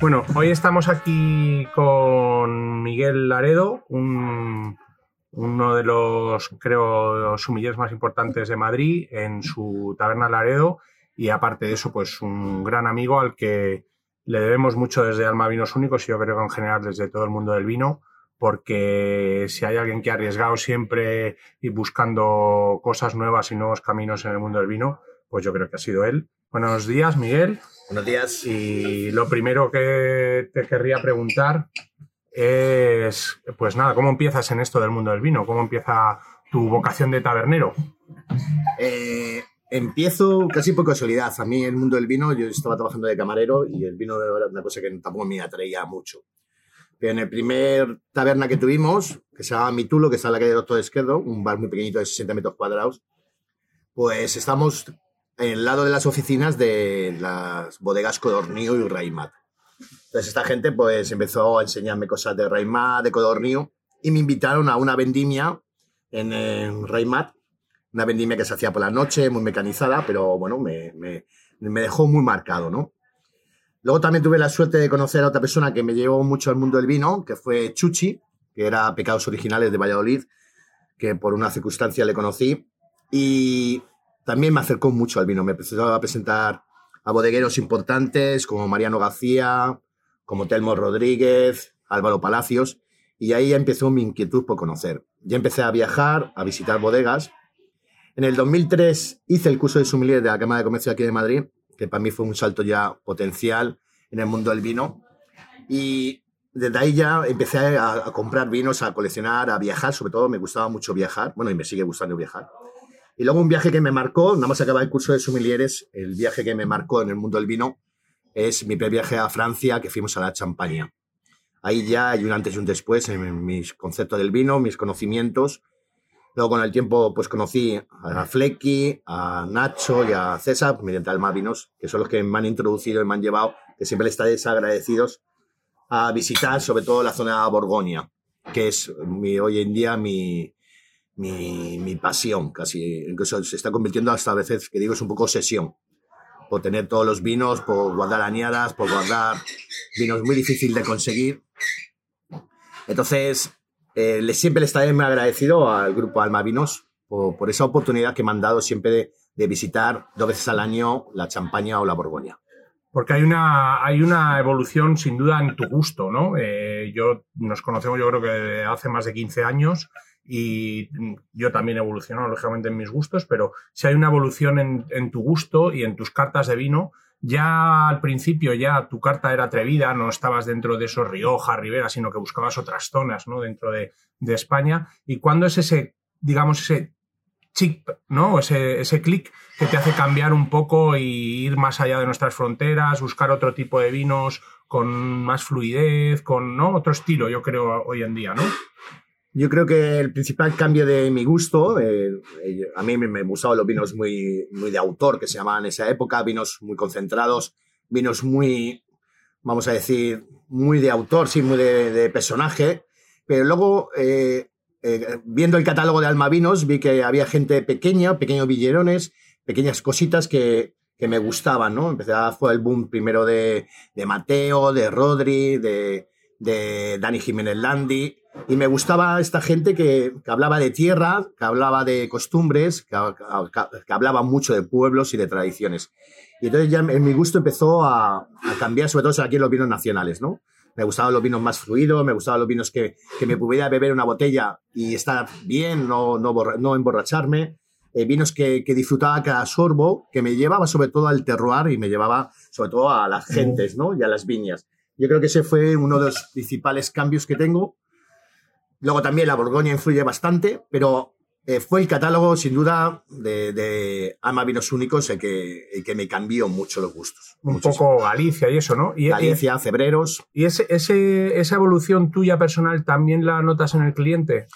Bueno, hoy estamos aquí con Miguel Laredo, un, uno de los, creo, sumilleres más importantes de Madrid en su taberna Laredo y aparte de eso, pues un gran amigo al que le debemos mucho desde Alma Vinos Únicos y yo creo que en general desde todo el mundo del vino, porque si hay alguien que ha arriesgado siempre y buscando cosas nuevas y nuevos caminos en el mundo del vino, pues yo creo que ha sido él. Buenos días, Miguel. Buenos días. Y lo primero que te querría preguntar es, pues nada, ¿cómo empiezas en esto del mundo del vino? ¿Cómo empieza tu vocación de tabernero? Eh, empiezo casi por casualidad. A mí el mundo del vino, yo estaba trabajando de camarero y el vino era una cosa que tampoco me atraía mucho. Pero en el primer taberna que tuvimos, que se llama Mitulo, que está en la calle Doctor Esquerdo, un bar muy pequeñito de 60 metros cuadrados, pues estamos en el lado de las oficinas de las bodegas Codornío y Raimat. Entonces esta gente pues empezó a enseñarme cosas de Raimat, de Codornío, y me invitaron a una vendimia en, en Raimat, una vendimia que se hacía por la noche, muy mecanizada, pero bueno, me, me, me dejó muy marcado, ¿no? Luego también tuve la suerte de conocer a otra persona que me llevó mucho al mundo del vino, que fue Chuchi, que era Pecados Originales de Valladolid, que por una circunstancia le conocí. Y también me acercó mucho al vino. Me empezó a presentar a bodegueros importantes como Mariano García, como Telmo Rodríguez, Álvaro Palacios. Y ahí ya empezó mi inquietud por conocer. Ya empecé a viajar, a visitar bodegas. En el 2003 hice el curso de sommelier de la Cámara de Comercio aquí de Madrid que para mí fue un salto ya potencial en el mundo del vino. Y desde ahí ya empecé a, a, comprar vinos, a coleccionar, a viajar, sobre todo me gustaba mucho viajar, bueno, y me sigue gustando viajar. Y luego un viaje que me marcó, nada más acabar el curso de sommeliers, el viaje que me marcó en el mundo del vino es mi primer viaje a Francia, que fuimos a la Champaña. Ahí ya hay un antes y un después en mis conceptos del vino, mis conocimientos, Luego con el tiempo pues conocí a Flecky, a Nacho y a César mediante Alma Vinos, que son los que me han introducido y me han llevado, que siempre les estaré agradecidos, a visitar sobre todo la zona de Borgoña, que es hoy en día mi, mi, mi, pasión, casi, incluso se está convirtiendo hasta a veces, que digo, es un poco obsesión, por tener todos los vinos, por guardar añadas, por guardar vinos muy difícil de conseguir. Entonces, eh, siempre le estaré muy agradecido al grupo Alma Vinos por, por, esa oportunidad que me han dado siempre de, de, visitar dos veces al año la Champaña o la Borgoña. Porque hay una, hay una evolución sin duda en tu gusto, ¿no? Eh, yo, nos conocemos yo creo que hace más de 15 años y yo también he evolucionado lógicamente en mis gustos, pero si hay una evolución en, en tu gusto y en tus cartas de vino, ya al principio ya tu carta era atrevida, no estabas dentro de esos Rioja, Rivera, sino que buscabas otras zonas, ¿no? Dentro de, de España. ¿Y cuándo es ese, digamos, ese chip, ¿no? Ese, ese clic que te hace cambiar un poco y ir más allá de nuestras fronteras, buscar otro tipo de vinos con más fluidez, con, ¿no? Otro estilo, yo creo, hoy en día, ¿no? Yo creo que el principal cambio de mi gusto, eh, eh, a mí me, gustaban los vinos muy, muy de autor, que se llamaban en esa época, vinos muy concentrados, vinos muy, vamos a decir, muy de autor, sí, muy de, personaje, pero luego, eh, viendo el catálogo de Alma Vinos, vi que había gente pequeña, pequeños villerones, pequeñas cositas que, que me gustaban, ¿no? Empecé a, fue el boom primero de, de Mateo, de Rodri, de, de Dani Jiménez Landi, y me gustaba esta gente que, que, hablaba de tierra, que hablaba de costumbres, que, que, hablaba mucho de pueblos y de tradiciones. Y entonces ya en mi gusto empezó a, cambiar, sobre todo aquí en los vinos nacionales, ¿no? Me gustaban los vinos más fluidos, me gustaban los vinos que, que me pudiera beber una botella y estar bien, no, no, no emborracharme. Eh, vinos que, que, disfrutaba cada sorbo, que me llevaba sobre todo al terroir y me llevaba sobre todo a las gentes, ¿no? Y a las viñas. Yo creo que ese fue uno de los principales cambios que tengo Luego también la Borgoña influye bastante, pero eh, fue el catálogo, sin duda, de, de Ama Vinos Únicos el que, el que me cambió mucho los gustos. Un muchísimo. poco Galicia y eso, ¿no? Y, Galicia. ¿Y ese, ese, esa evolución tuya personal también la notas en el cliente?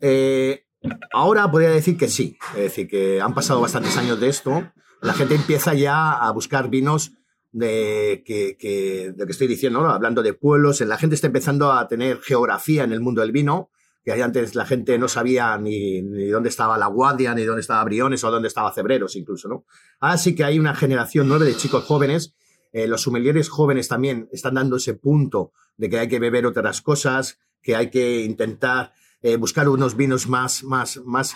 Eh, ahora podría decir que sí. Es decir, que han pasado bastantes años de esto. La gente empieza ya a buscar vinos de que, que, de que estoy diciendo, ¿no? hablando de pueblos, la gente está empezando a tener geografía en el mundo del vino, que antes la gente no sabía ni, ni dónde estaba La Guardia, ni dónde estaba Briones o dónde estaba Cebreros incluso, ¿no? Que hay una generación nueva de chicos jóvenes Eh, los sommeliers jóvenes también están dando ese punto de que hay que beber otras cosas, que hay que intentar eh, buscar unos vinos más, más, más,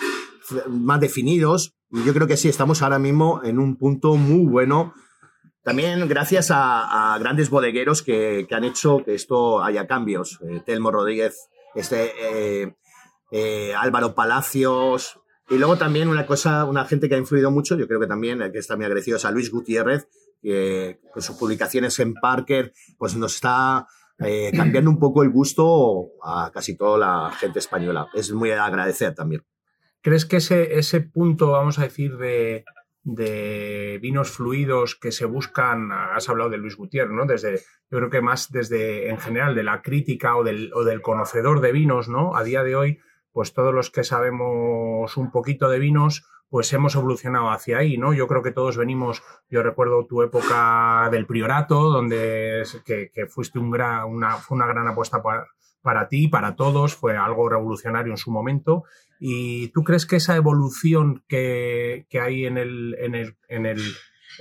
más definidos. Yo creo que sí, estamos ahora mismo en un punto muy bueno. También gracias a, grandes bodegueros que, que, han hecho que esto haya cambios. Eh, Telmo Rodríguez, este, Álvaro Palacios, y luego también una cosa, una gente que ha influido mucho, yo creo que también, que está muy agradecido, es a Luis Gutiérrez, que con sus publicaciones en Parker, pues nos está eh, cambiando un poco el gusto a casi toda la gente española. Es muy de agradecer también. ¿Crees que ese, ese punto, vamos a decir, de, de vinos fluidos que se buscan, has hablado de Luis Gutiérrez, ¿no? Desde, yo creo que más desde, en general, de la crítica o del, o del conocedor de vinos, ¿no? A día de hoy, pues todos los que sabemos un poquito de vinos, pues hemos evolucionado hacia ahí, ¿no? Yo creo que todos venimos, yo recuerdo tu época del priorato, donde que, fuiste una, fue una gran apuesta para, para ti, para todos, fue algo revolucionario en su momento. ¿Y tú crees que esa evolución que, hay en el, en el, en el,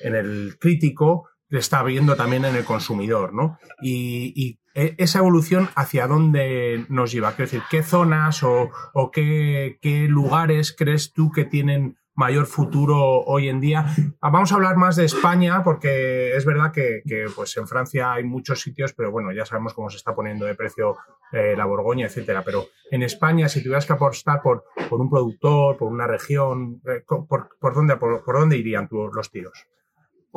en el crítico está habiendo también en el consumidor, ¿no? Y, esa evolución hacia dónde nos lleva, quiero decir, ¿qué zonas o, qué, lugares crees tú que tienen mayor futuro hoy en día? Ah, vamos a hablar más de España, porque es verdad que, pues en Francia hay muchos sitios, pero bueno, ya sabemos cómo se está poniendo de precio eh, la Borgoña, etcétera. Pero en España, si tuvieras que apostar por, un productor, por una región, eh, por, dónde, por, dónde irían los tiros?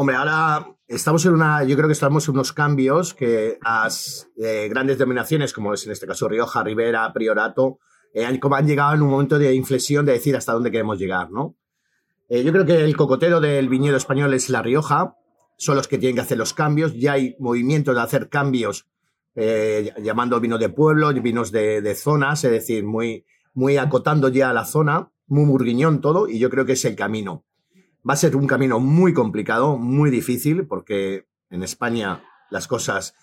Hombre, ahora estamos en una, yo creo que estamos en unos cambios que las eh, grandes denominaciones, como es en este caso Rioja, Rivera, Priorato, eh, han, han, llegado en un momento de inflexión de decir hasta dónde queremos llegar, ¿no? Eh, yo creo que el cocotero del viñedo español es La Rioja, son los que tienen que hacer los cambios, ya hay movimientos de hacer cambios llamando vino de pueblo, vinos de, de, zonas, es decir, muy, muy acotando ya la zona, muy murguiñón todo, y yo creo que es el camino. Va a ser un camino muy complicado, muy difícil, porque en España las cosas,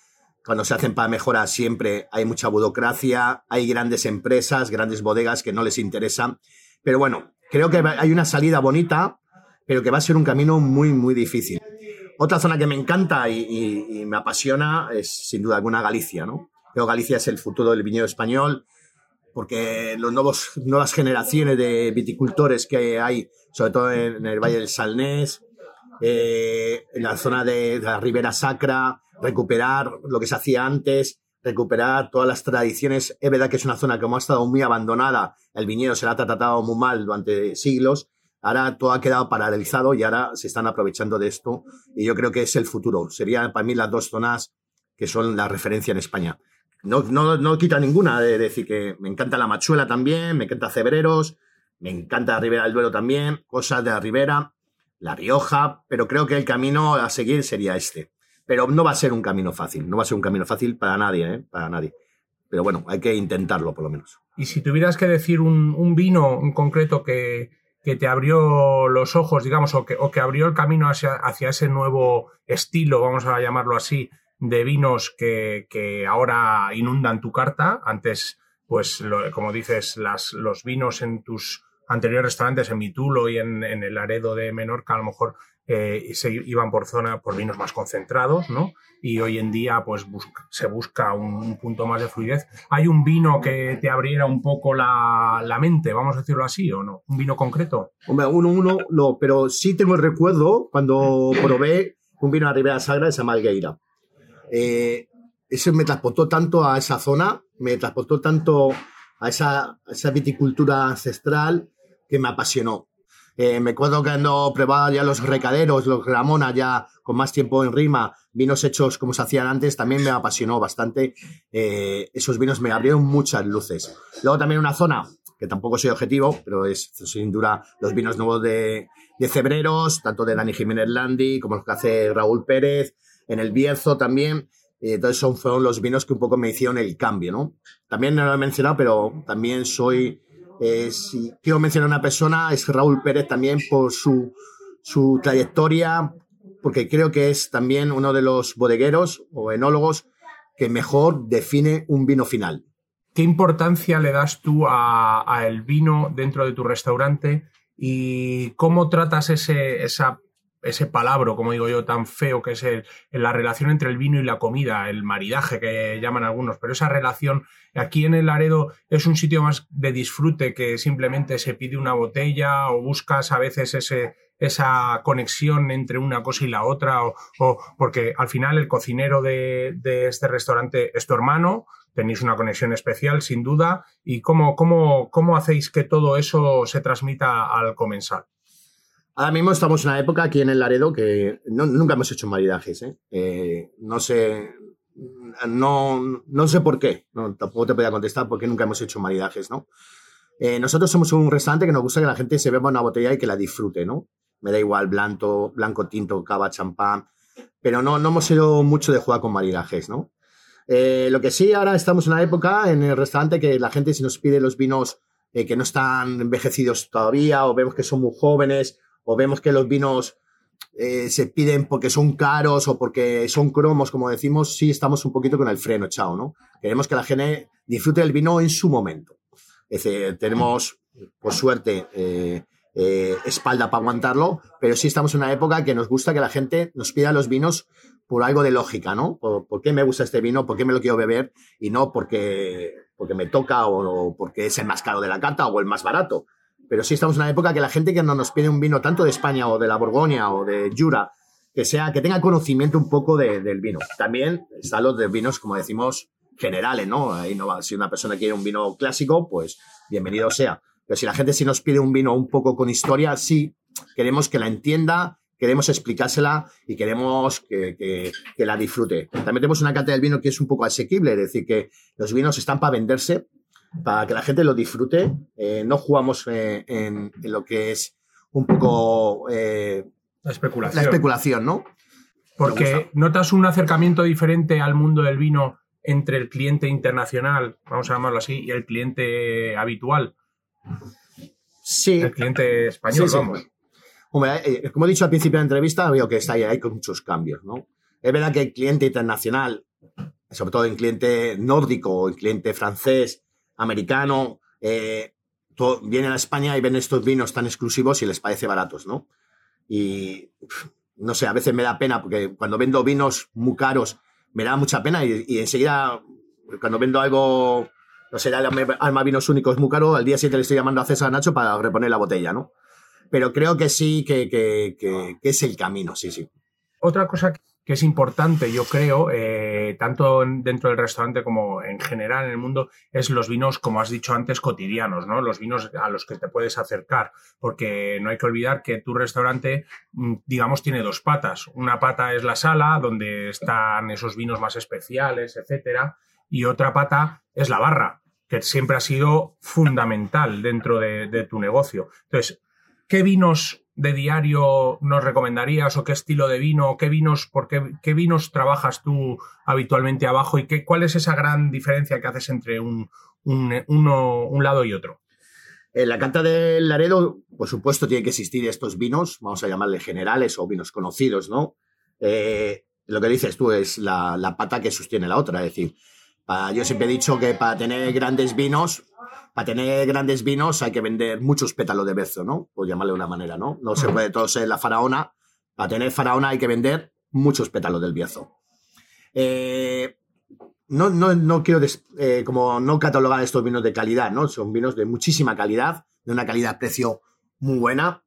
cuando se hacen para mejorar, siempre hay mucha burocracia, hay grandes empresas, grandes bodegas que no les interesan. Pero bueno, creo que hay una salida bonita, pero que va a ser un camino muy, muy difícil. Otra zona que me encanta y, me apasiona es, sin duda alguna, Galicia, ¿no? Creo que Galicia es el futuro del viñedo español porque los nuevos, nuevas generaciones de viticultores que hay, sobre todo en, el Valle del Salnés, eh, en la zona de, la Ribera Sacra, recuperar lo que se hacía antes, recuperar todas las tradiciones. Es verdad que es una zona que ha estado muy abandonada, el viñedo se la ha tratado muy mal durante siglos, ahora todo ha quedado paralizado y ahora se están aprovechando de esto y yo creo que es el futuro. Serían para mí las dos zonas que son la referencia en España. No, no, no quita ninguna de decir que me encanta la machuela también, me encanta Cebreros, me encanta la Ribera del Duero también, cosas de la Ribera, La Rioja, pero creo que el camino a seguir sería este. Pero no va a ser un camino fácil, no va a ser un camino fácil para nadie, ¿eh? Para nadie. Pero bueno, hay que intentarlo por lo menos. Y si tuvieras que decir un, vino en concreto que, que, te abrió los ojos, digamos, o que, o que abrió el camino hacia, hacia ese nuevo estilo, vamos a llamarlo así, de vinos que, que ahora inundan tu carta. Antes, pues, como dices, las, los vinos en tus anteriores restaurantes, en Mitulo y en, en el Aredo de Menorca, a lo mejor eh, se iban por zona, por vinos más concentrados, ¿no? Y hoy en día, pues, se busca un, punto más de fluidez. ¿Hay un vino que te abriera un poco la, la, mente, vamos a decirlo así, o no? ¿Un vino concreto? Hombre, uno, uno, no, pero sí tengo el recuerdo cuando probé un vino a Ribera Sagra de Samalgueira. Eh, eso me transportó tanto a esa zona, me transportó tanto a esa, viticultura ancestral que me apasionó. Eh, me acuerdo que cuando probaba ya los recaderos, los Ramona, ya con más tiempo en rima, vinos hechos como se hacían antes, también me apasionó bastante. Eh, esos vinos me abrieron muchas luces. Luego también una zona que tampoco soy objetivo, pero es sin duda los vinos nuevos de, de Cebreros, tanto de Dani Jiménez Landi como los que hace Raúl Pérez, en el Bierzo también. entonces son, fueron los vinos que un poco me hicieron el cambio, ¿no? También no lo he mencionado, pero también soy, eh, si quiero mencionar a una persona, es Raúl Pérez también por su, su trayectoria, porque creo que es también uno de los bodegueros o enólogos que mejor define un vino final. ¿Qué importancia le das tú al vino dentro de tu restaurante y cómo tratas ese, esa ese palabro, como digo yo, tan feo que es el, la relación entre el vino y la comida, el maridaje que llaman algunos, pero esa relación aquí en el Laredo es un sitio más de disfrute que simplemente se pide una botella o buscas a veces ese, esa conexión entre una cosa y la otra, o, porque al final el cocinero de, de, este restaurante es tu hermano, tenéis una conexión especial, sin duda, y cómo, cómo, cómo hacéis que todo eso se transmita al comensal. Ahora mismo estamos en una época aquí en el Laredo que nunca hemos hecho maridajes. ¿eh? Eh, no sé, no, no sé por qué. tampoco te podía contestar por qué nunca hemos hecho maridajes, ¿no? Eh, nosotros somos un restaurante que nos gusta que la gente se beba una botella y que la disfrute, ¿no? Me da igual blanco, blanco tinto, cava, champán, pero no, no hemos sido mucho de jugar con maridajes, ¿no? lo que sí, ahora estamos en una época en el restaurante que la gente si nos pide los vinos que no están envejecidos todavía o vemos que son muy jóvenes o vemos que los vinos eh, se piden porque son caros o porque son cromos, como decimos, sí estamos un poquito con el freno echado, ¿no? Queremos que la gente disfrute del vino en su momento. Tenemos, por suerte, eh, eh, espalda para aguantarlo, pero sí estamos en una época que nos gusta que la gente nos pida los vinos por algo de lógica, ¿no? Por, qué me gusta este vino, por qué me lo quiero beber y no porque, porque me toca o, o porque es el más caro de la carta o el más barato. Pero sí estamos en una época que la gente que no nos pide un vino tanto de España o de la Borgoña o de Jura, que sea, que tenga conocimiento un poco del vino. También están los de vinos, como decimos, generales, ¿no? Ahí no va, si una persona quiere un vino clásico, pues bienvenido sea. Pero si la gente sí nos pide un vino un poco con historia, sí, queremos que la entienda, queremos explicársela y queremos que, que la disfrute. También tenemos una carta del vino que es un poco asequible, es decir, que los vinos están para venderse, para que la gente lo disfrute. Eh, no jugamos eh, en, lo que es un poco eh, la especulación. La especulación, ¿no? Porque notas un acercamiento diferente al mundo del vino entre el cliente internacional, vamos a llamarlo así, y el cliente habitual. Sí. El cliente español, vamos. como he dicho al principio de la entrevista, veo que está ahí, hay muchos cambios, ¿no? Es verdad que el cliente internacional, sobre todo el cliente nórdico, el cliente francés, americano, eh, vienen a España y ven estos vinos tan exclusivos y les parece baratos, ¿no? Y no sé, a veces me da pena porque cuando vendo vinos muy caros me da mucha pena y, enseguida cuando vendo algo, no sé, Alma Vinos Únicos muy caro, al día siguiente le estoy llamando a César Nacho para reponer la botella, ¿no? Pero creo que sí, que, que, que, que es el camino, sí, sí. Otra cosa que es importante, yo creo, eh, tanto dentro del restaurante como en general en el mundo, es los vinos, como has dicho antes, cotidianos, ¿no? Los vinos a los que te puedes acercar, porque no hay que olvidar que tu restaurante, mm, digamos, tiene dos patas. Una pata es la sala, donde están esos vinos más especiales, etcétera, y otra pata es la barra, que siempre ha sido fundamental dentro de, de tu negocio. Entonces, ¿qué vinos de diario nos recomendarías o qué estilo de vino, qué vinos, por qué, vinos trabajas tú habitualmente abajo y qué, cuál es esa gran diferencia que haces entre un, un lado y otro? En la carta del Laredo, por supuesto, tiene que existir estos vinos, vamos a llamarle generales o vinos conocidos, ¿no? Eh, lo que dices tú es la, la, pata que sostiene la otra, es decir, yo siempre he dicho que para tener grandes vinos para tener grandes vinos hay que vender muchos pétalos de bezo, ¿no? Por llamarle de una manera, ¿no? No se puede todo ser la faraona. Para tener faraona hay que vender muchos pétalos del biezo. Eh, no, no, quiero eh, como no catalogar estos vinos de calidad, ¿no? Son vinos de muchísima calidad, de una calidad-precio muy buena.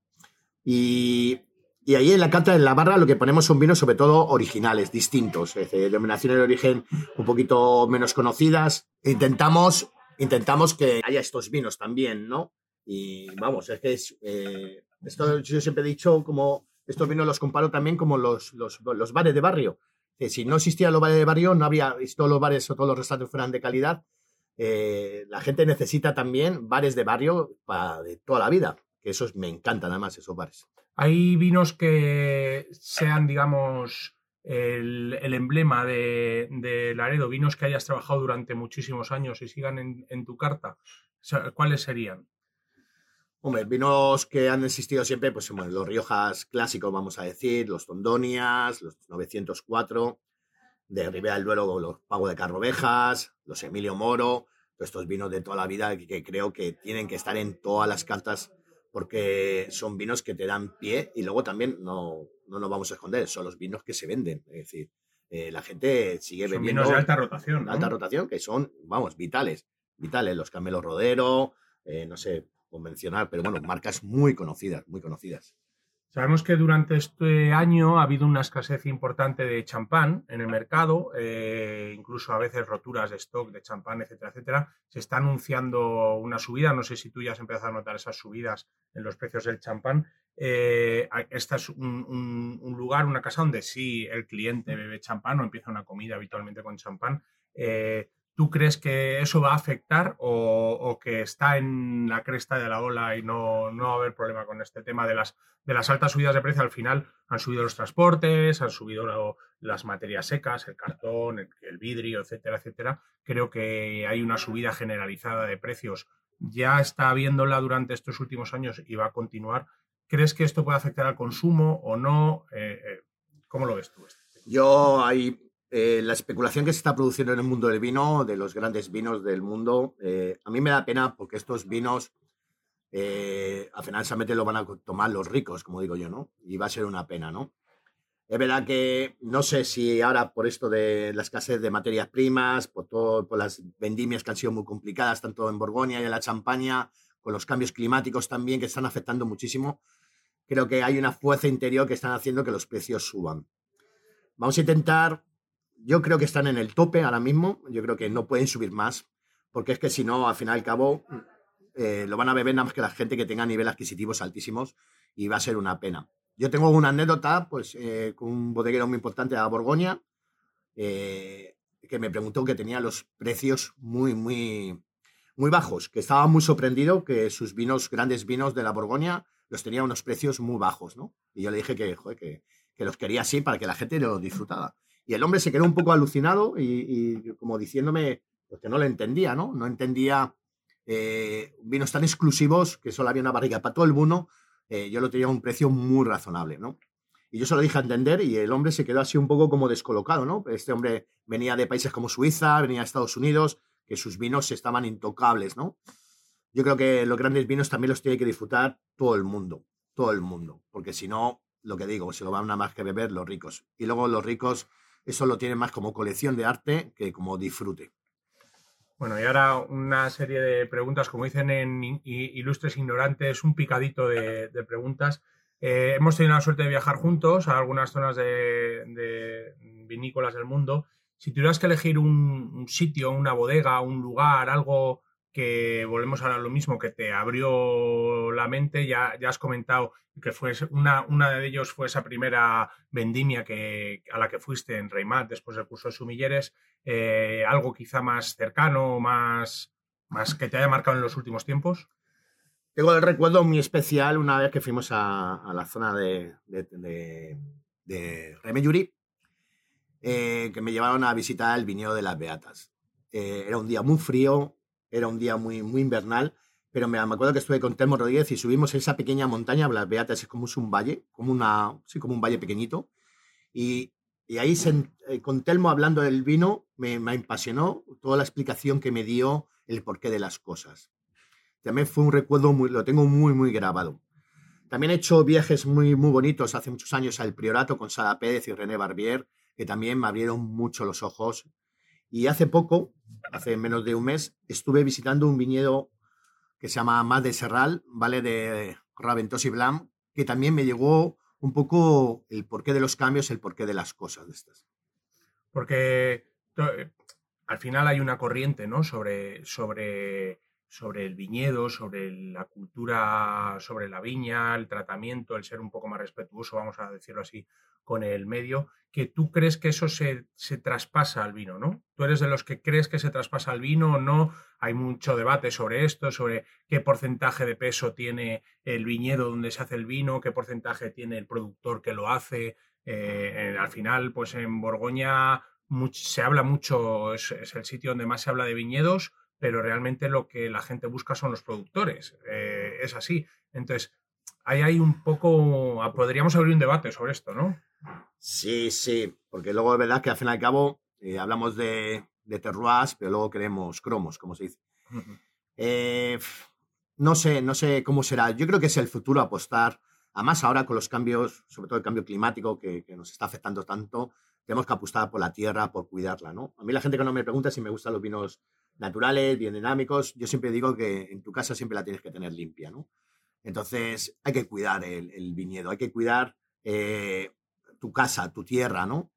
Y, y, ahí en la carta, en la barra, lo que ponemos son vinos sobre todo originales, distintos, es denominaciones de origen un poquito menos conocidas. Intentamos intentamos que haya estos vinos también, ¿no? Y vamos, es que es, eh, esto yo siempre he dicho como estos vinos los comparo también como los, los, los bares de barrio. Que si no existían los bares de barrio, no había, si todos los bares o todos los restaurantes fueran de calidad, eh, la gente necesita también bares de barrio para de toda la vida. Que esos me encantan además, esos bares. Hay vinos que sean, digamos, el, emblema de, de, Laredo, vinos que hayas trabajado durante muchísimos años y sigan en, tu carta, ¿cuáles serían? Hombre, vinos que han existido siempre, pues los Riojas clásicos, vamos a decir, los Tondonias, los 904, de Ribera del Duero, los Pago de Carrovejas, los Emilio Moro, estos vinos de toda la vida que, creo que tienen que estar en todas las cartas porque son vinos que te dan pie y luego también no, no nos vamos a esconder, son los vinos que se venden. Es decir, eh, la gente sigue Son bebiendo. vinos de alta rotación. ¿no? alta rotación que son, vamos, vitales. Vitales, los Camelo Rodero, eh, no sé, convencional, pero bueno, marcas muy conocidas, muy conocidas. Sabemos que durante este año ha habido una escasez importante de champán en el mercado, eh, incluso a veces roturas de stock de champán, etcétera, etcétera. Se está anunciando una subida, no sé si tú ya has empezado a notar esas subidas en los precios del champán. Eh, esta es un, un- un lugar, una casa donde sí el cliente bebe champán o empieza una comida habitualmente con champán. Eh, ¿Tú crees que eso va a afectar o, que está en la cresta de la ola y no, no va a haber problema con este tema de las de las altas subidas de precio al final han subido los transportes, han subido las materias secas, el cartón, el, vidrio, etcétera, etcétera. Creo que hay una subida generalizada de precios. Ya está habiéndola durante estos últimos años y va a continuar. ¿Crees que esto puede afectar al consumo o no? Eh, eh, ¿Cómo lo ves tú? Yo hay eh, la especulación que se está produciendo en el mundo del vino, de los grandes vinos del mundo, eh, a mí me da pena porque estos vinos eh, al final solamente lo van a tomar los ricos, como digo yo, ¿no? Y va a ser una pena, ¿no? Es verdad que no sé si ahora por esto de la escasez de materias primas, por, todo, por las vendimias que han sido muy complicadas, tanto en Borgoña y en la Champaña, con los cambios climáticos también que están afectando muchísimo, creo que hay una fuerza interior que están haciendo que los precios suban. Vamos a intentar, yo creo que están en el tope ahora mismo, yo creo que no pueden subir más, porque es que si no, al final y al cabo, eh, lo van a beber nada más que la gente que tenga niveles adquisitivos altísimos y va a ser una pena. Yo tengo una anécdota, pues, eh, con un bodeguero muy importante de Borgoña, eh, que me preguntó que tenía los precios muy, muy, muy bajos, que estaba muy sorprendido que sus vinos, grandes vinos de la Borgoña, los tenía unos precios muy bajos, ¿no? Y yo le dije que, joder, que, que los quería así para que la gente lo disfrutara. Y el hombre se quedó un poco alucinado y, como diciéndome pues que no lo entendía, ¿no? No entendía eh, vinos tan exclusivos que solo había una barriga para todo el mundo. eh, yo lo tenía a un precio muy razonable, ¿no? Y yo se lo dije a entender y el hombre se quedó así un poco como descolocado, ¿no? Este hombre venía de países como Suiza, venía de Estados Unidos, que sus vinos estaban intocables, ¿no? Yo creo que los grandes vinos también los tiene que disfrutar todo el mundo, todo el mundo, porque si no, lo que digo, se lo van a más que beber los ricos. Y luego los ricos eso lo tienen más como colección de arte que como disfrute. Bueno, y ahora una serie de preguntas, como dicen en Ilustres Ignorantes, un picadito de, de preguntas. Eh, hemos tenido la suerte de viajar juntos a algunas zonas de, de vinícolas del mundo. Si tuvieras que elegir un sitio, una bodega, un lugar, algo que volvemos ahora a lo mismo, que te abrió la mente, ya, ya has comentado que fue una, una de ellos fue esa primera vendimia que, a la que fuiste en Reimat después del curso de sumilleres, eh, algo quizá más cercano, más, más que te haya marcado en los últimos tiempos. Tengo el recuerdo muy especial una vez que fuimos a, la zona de, de, de, eh, que me llevaron a visitar el viñedo de las Beatas. Eh, era un día muy frío, era un día muy, muy invernal, pero me, me acuerdo que estuve con Telmo Rodríguez y subimos esa pequeña montaña, las Beatas es como un valle, como, una, sí, como un valle pequeñito, y, y ahí eh, con Telmo hablando del vino me, me apasionó toda la explicación que me dio el porqué de las cosas. También fue un recuerdo, muy, lo tengo muy, muy grabado. También he hecho viajes muy, muy bonitos hace muchos años al Priorato con Sara Pérez y René Barbier, que también me abrieron mucho los ojos. Y hace poco, hace menos de un mes, estuve visitando un viñedo que se llama Mas de Serral, ¿vale? De Raventos y Blanc, que también me llegó un poco el porqué de los cambios, el porqué de las cosas de estas. Porque eh, al final hay una corriente, ¿no? Sobre, sobre, sobre el viñedo, sobre la cultura, sobre la viña, el tratamiento, el ser un poco más respetuoso, vamos a decirlo así, con el medio, que tú crees que eso se, se traspasa al vino, ¿no? Tú eres de los que crees que se traspasa al vino o no. Hay mucho debate sobre esto, sobre qué porcentaje de peso tiene el viñedo donde se hace el vino, qué porcentaje tiene el productor que lo hace. Eh, al final, pues en Borgoña se habla mucho, es, el sitio donde más se habla de viñedos, pero realmente lo que la gente busca son los productores. Eh, es así. Entonces, ahí hay un poco, podríamos abrir un debate sobre esto, ¿no? Sí, sí, porque luego es verdad que al fin y al cabo eh, hablamos de, de terroirs, pero luego queremos cromos, como se dice. Eh, no sé, no sé cómo será. Yo creo que es el futuro apostar. Además, ahora con los cambios, sobre todo el cambio climático que, que nos está afectando tanto, tenemos que apostar por la tierra, por cuidarla, ¿no? A mí la gente que no me pregunta si me gustan los vinos naturales, bien dinámicos, yo siempre digo que en tu casa siempre la tienes que tener limpia, ¿no? Entonces hay que cuidar el, viñedo, hay que cuidar eh, tu casa, tu tierra, ¿no?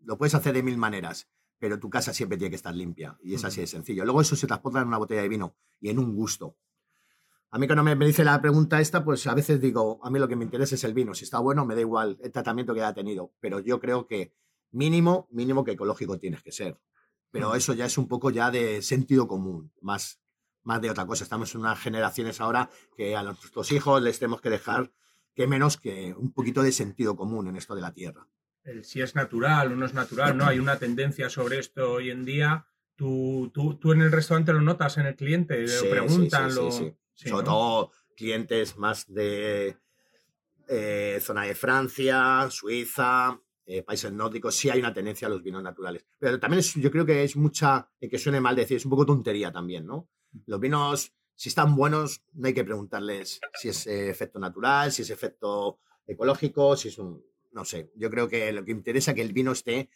Lo puedes hacer de mil maneras, pero tu casa siempre tiene que estar limpia y es así de sencillo. Luego eso se transporta en una botella de vino y en un gusto. A mí cuando me, dice la pregunta esta, pues a veces digo, a mí lo que me interesa es el vino. Si está bueno, me da igual el tratamiento que haya tenido, pero yo creo que mínimo, mínimo que ecológico tienes que ser. Pero eso ya es un poco ya de sentido común, más, más de otra cosa. Estamos en unas generaciones ahora que a nuestros hijos les tenemos que dejar que menos que un poquito de sentido común en esto de la tierra. si es natural o no es natural, ¿no? Hay una tendencia sobre esto hoy en día. Tú, tú, en el restaurante lo notas en el cliente, lo preguntan, Sobre todo clientes más de eh, zona de Francia, Suiza, eh, países nórdicos, sí hay una tendencia a los vinos naturales. Pero también yo creo que es mucha, eh, que suene mal decir, es un poco tontería también, ¿no? Los vinos, si están buenos, no hay que preguntarles si es eh, efecto natural, si es efecto ecológico, si es un, no sé, yo creo que lo que interesa es que el vino esté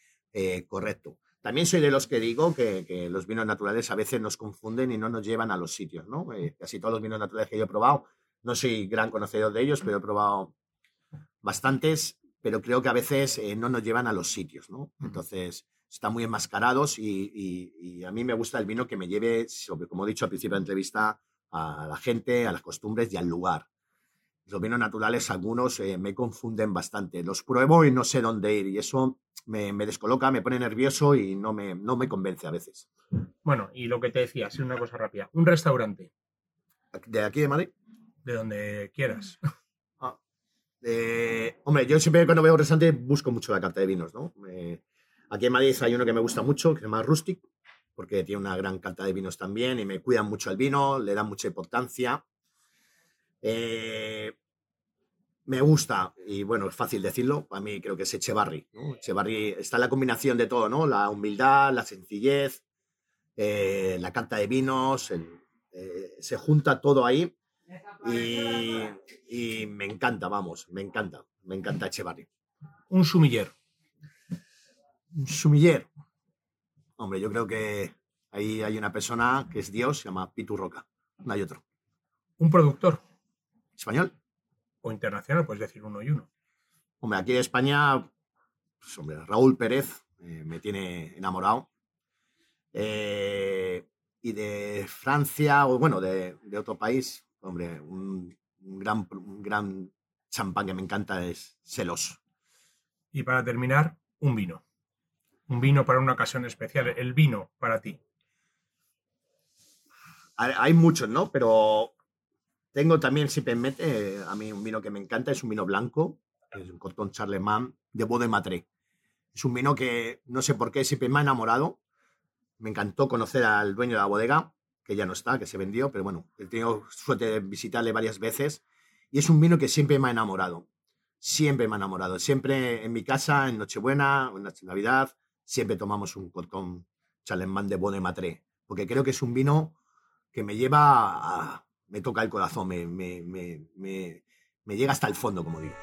correcto. También soy de los que digo que, los vinos naturales a veces nos confunden y no nos llevan a los sitios, ¿no? casi todos los vinos naturales que yo he probado, no soy gran conocedor de ellos, pero he probado bastantes pero creo que a veces eh, no nos llevan a los sitios, ¿no? Entonces, están muy enmascarados y, a mí me gusta el vino que me lleve, como he dicho al principio de la entrevista, a la gente, a las costumbres y al lugar. Los vinos naturales, algunos eh, me confunden bastante. Los pruebo y no sé dónde ir y eso me, descoloca, me pone nervioso y no me, no me convence a veces. Bueno, y lo que te decía, es una cosa rápida. Un restaurante. ¿De aquí de Madrid? De donde quieras. Eh, hombre, yo siempre cuando veo un restaurante busco mucho la carta de vinos, ¿no? Eh, aquí en Madrid hay uno que me gusta mucho, que se llama Rustic, porque tiene una gran carta de vinos también y me cuidan mucho el vino, le dan mucha importancia. Eh, me gusta, y bueno, es fácil decirlo, a mí creo que es Echevarri. ¿no? Echevarri está la combinación de todo, ¿no? La humildad, la sencillez, la carta de vinos, se junta todo ahí y, me encanta, vamos, me encanta, me encanta Echevarri. Un sumiller. Un sumiller. Hombre, yo creo que ahí hay una persona que es Dios, se llama Pitu Roca. No hay otro. Un productor. ¿Español? O internacional, puedes decir uno y uno. Hombre, aquí en España, pues, hombre, Raúl Pérez eh, me tiene enamorado. Eh, y de Francia, o bueno, de, de otro país, hombre, un, gran, gran champán que me encanta es Celos. Y para terminar, un vino. Un vino para una ocasión especial. El vino para ti. Hay muchos, ¿no? Pero tengo también, si me mete, a mí un vino que me encanta es un vino blanco, es un Corton Charlemagne de Bode Matré. Es un vino que no sé por qué siempre me ha enamorado. Me encantó conocer al dueño de la bodega que ya no está, que se vendió, pero bueno, he tenido suerte de visitarle varias veces y es un vino que siempre me ha enamorado. Siempre me ha enamorado. Siempre en mi casa, en Nochebuena, en Navidad, siempre tomamos un Corton Chalemán de Bonne Matré, porque creo que es un vino que me lleva a, me toca el corazón, me, me, me, me llega hasta el fondo, como digo.